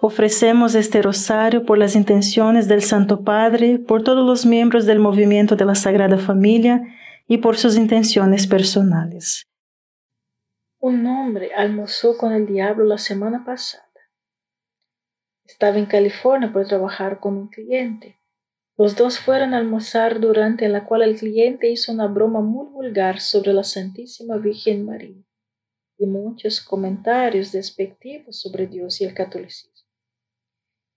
Ofrecemos este rosario por las intenciones del Santo Padre, por todos los miembros del movimiento de la Sagrada Familia y por sus intenciones personales. Un hombre almorzó con el diablo la semana pasada. Estaba en California por trabajar con un cliente. Los dos fueron a almorzar durante la cual el cliente hizo una broma muy vulgar sobre la Santísima Virgen María y muchos comentarios despectivos sobre Dios y el catolicismo.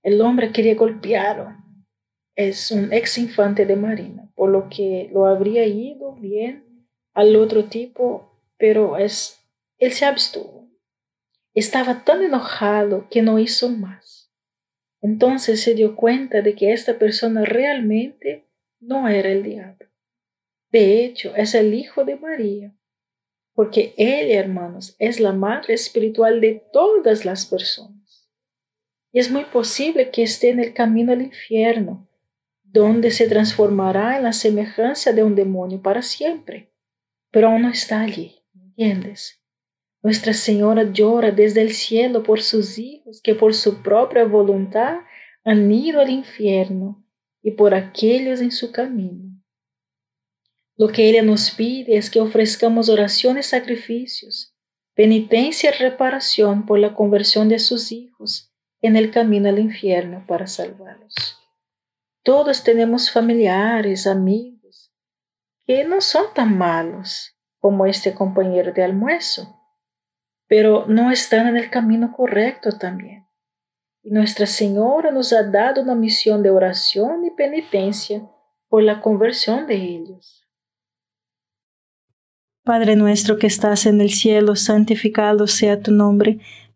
El hombre quería golpearlo. Es un ex infante de Marina, por lo que lo habría ido bien al otro tipo, pero es, él se abstuvo. Estaba tan enojado que no hizo más. Entonces se dio cuenta de que esta persona realmente no era el diablo. De hecho, es el hijo de María, porque ella, hermanos, es la madre espiritual de todas las personas. Y es muy posible que esté en el camino al infierno, donde se transformará en la semejanza de un demonio para siempre. Pero aún no está allí, ¿entiendes? Nuestra Señora llora desde el cielo por sus hijos que por su propia voluntad han ido al infierno y por aquellos en su camino. Lo que ella nos pide es que ofrezcamos oraciones sacrificios, penitencia y reparación por la conversión de sus hijos en el camino al infierno para salvarlos. Todos tenemos familiares, amigos, que no son tan malos como este compañero de almuerzo, pero no están en el camino correcto también. Y Nuestra Señora nos ha dado una misión de oración y penitencia por la conversión de ellos. Padre nuestro que estás en el cielo, santificado sea tu nombre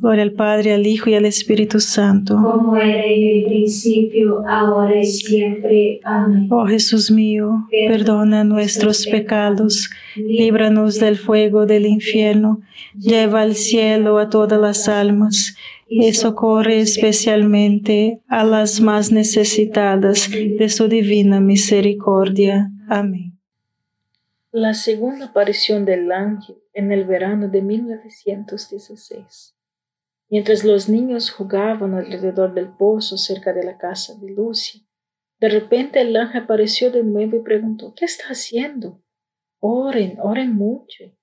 Gloria al Padre, al Hijo y al Espíritu Santo. Como era en el principio, ahora y siempre. Amén. Oh Jesús mío, perdona nuestros pecados, líbranos del fuego del infierno, lleva al cielo a todas las almas y socorre especialmente a las más necesitadas de su divina misericordia. Amén. La segunda aparición del ángel en el verano de 1916. Mientras los niños jugaban alrededor del pozo cerca de la casa de Lucia, de repente el ángel apareció de nuevo y preguntó, ¿qué está haciendo? Oren, oren mucho.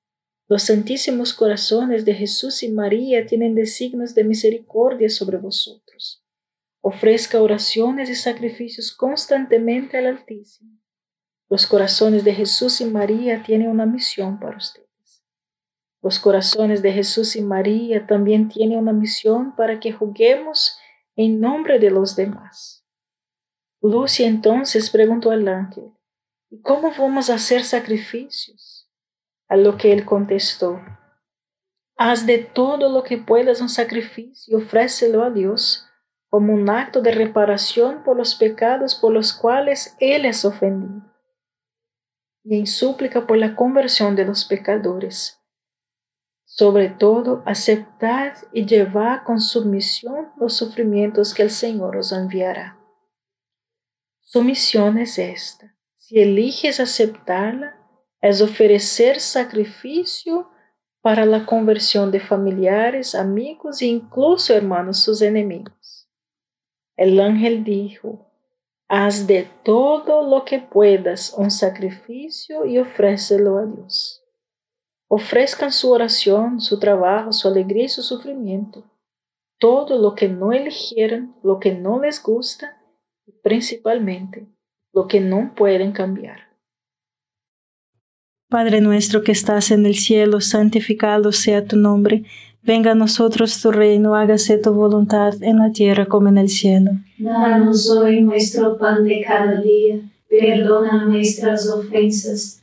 Los santísimos corazones de Jesús y María tienen designios de misericordia sobre vosotros. Ofrezca oraciones y sacrificios constantemente al Altísimo. Los corazones de Jesús y María tienen una misión para ustedes. Los corazones de Jesús y María también tienen una misión para que juguemos en nombre de los demás. Lucia entonces preguntó al ángel, ¿y cómo vamos a hacer sacrificios? A lo que él contestó, haz de todo lo que puedas un sacrificio y ofrécelo a Dios como un acto de reparación por los pecados por los cuales Él es ofendido y en súplica por la conversión de los pecadores. Sobre todo, aceptad y llevad con submisión los sufrimientos que el Señor os enviará. Su misión es esta. Si eliges aceptarla, es ofrecer sacrificio para la conversión de familiares, amigos e incluso hermanos sus enemigos. El ángel dijo, haz de todo lo que puedas un sacrificio y ofrécelo a Dios. Ofrezcan su oración, su trabajo, su alegría y su sufrimiento, todo lo que no eligieran, lo que no les gusta y principalmente lo que no pueden cambiar. Padre nuestro que estás en el cielo, santificado sea tu nombre. Venga a nosotros tu reino, hágase tu voluntad en la tierra como en el cielo. Danos hoy nuestro pan de cada día, perdona nuestras ofensas,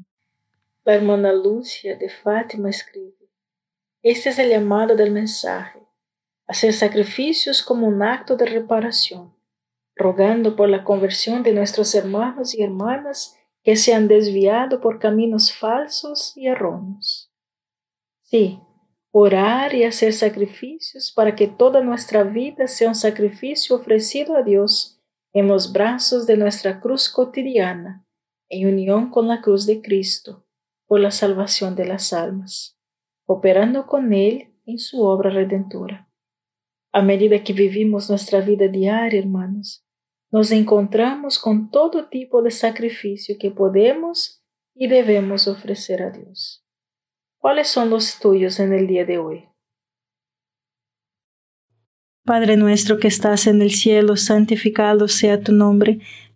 La hermana Lucia de Fátima escribe, este es el llamado del mensaje, hacer sacrificios como un acto de reparación, rogando por la conversión de nuestros hermanos y hermanas que se han desviado por caminos falsos y erróneos. Sí, orar y hacer sacrificios para que toda nuestra vida sea un sacrificio ofrecido a Dios en los brazos de nuestra cruz cotidiana, en unión con la cruz de Cristo, por la salvación de las almas, operando con Él en su obra redentora. A medida que vivimos nuestra vida diaria, hermanos, nos encontramos con todo tipo de sacrificio que podemos y debemos ofrecer a Dios. ¿Cuáles son los tuyos en el día de hoy? Padre nuestro que estás en el cielo, santificado sea tu nombre.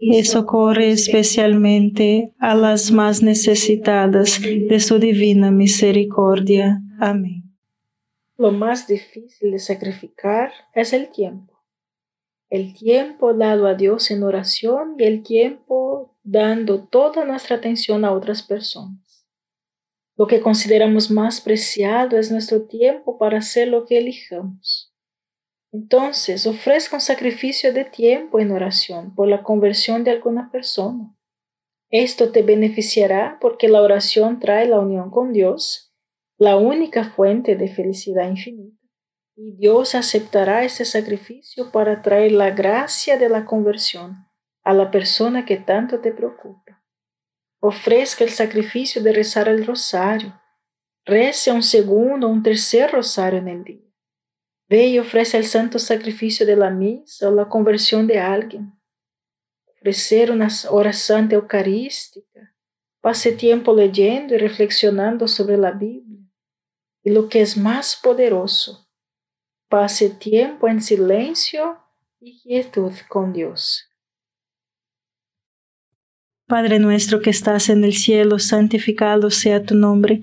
y socorre especialmente a las más necesitadas de su divina misericordia. Amén. Lo más difícil de sacrificar es el tiempo. El tiempo dado a Dios en oración y el tiempo dando toda nuestra atención a otras personas. Lo que consideramos más preciado es nuestro tiempo para hacer lo que elijamos. Entonces, ofrezca un sacrificio de tiempo en oración por la conversión de alguna persona. Esto te beneficiará porque la oración trae la unión con Dios la única fuente de felicidad infinita. Y Dios aceptará este sacrificio para traer la gracia de la conversión a la persona que tanto te preocupa. Ofrezca el sacrificio de rezar el rosario. Rece un segundo o un tercer rosario en el día. Ve y ofrece el santo sacrificio de la misa o la conversión de alguien. Ofrecer una hora santa eucarística. Pase tiempo leyendo y reflexionando sobre la Biblia y lo que es más poderoso, pase tiempo en silencio y quietud con Dios. Padre nuestro que estás en el cielo, santificado sea tu nombre.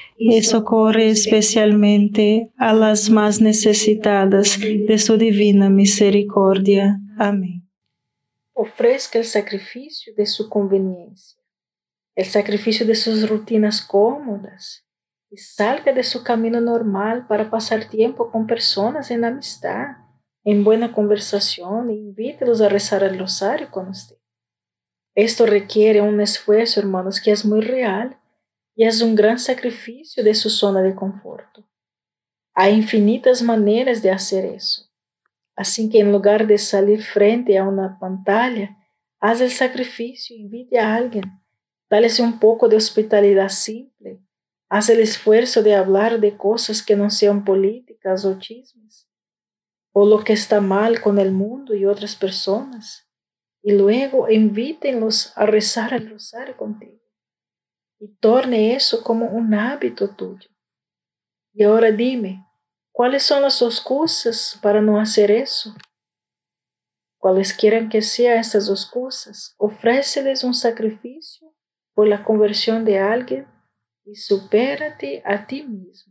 y socorre especialmente a las más necesitadas de su divina misericordia. Amén ofrezca el sacrificio de su conveniencia, el sacrificio de sus rutinas cómodas y salga de su camino normal para pasar tiempo con personas en amistad, en buena conversación e invítelos a rezar el rosario con usted. Esto requiere un esfuerzo, hermanos, que es muy real y es un gran sacrificio de su zona de conforto. Hay infinitas maneras de hacer eso. Así que en lugar de salir frente a una pantalla, haz el sacrificio, invite a alguien, dale un poco de hospitalidad simple, haz el esfuerzo de hablar de cosas que no sean políticas o chismes, o lo que está mal con el mundo y otras personas, y luego invítenlos a rezar el rosario contigo, y torne eso como un hábito tuyo. Y ahora dime, ¿Cuáles son las excusas para no hacer eso? Cualesquiera que sean estas excusas, ofréceles un sacrificio por la conversión de alguien y supérate a ti mismo.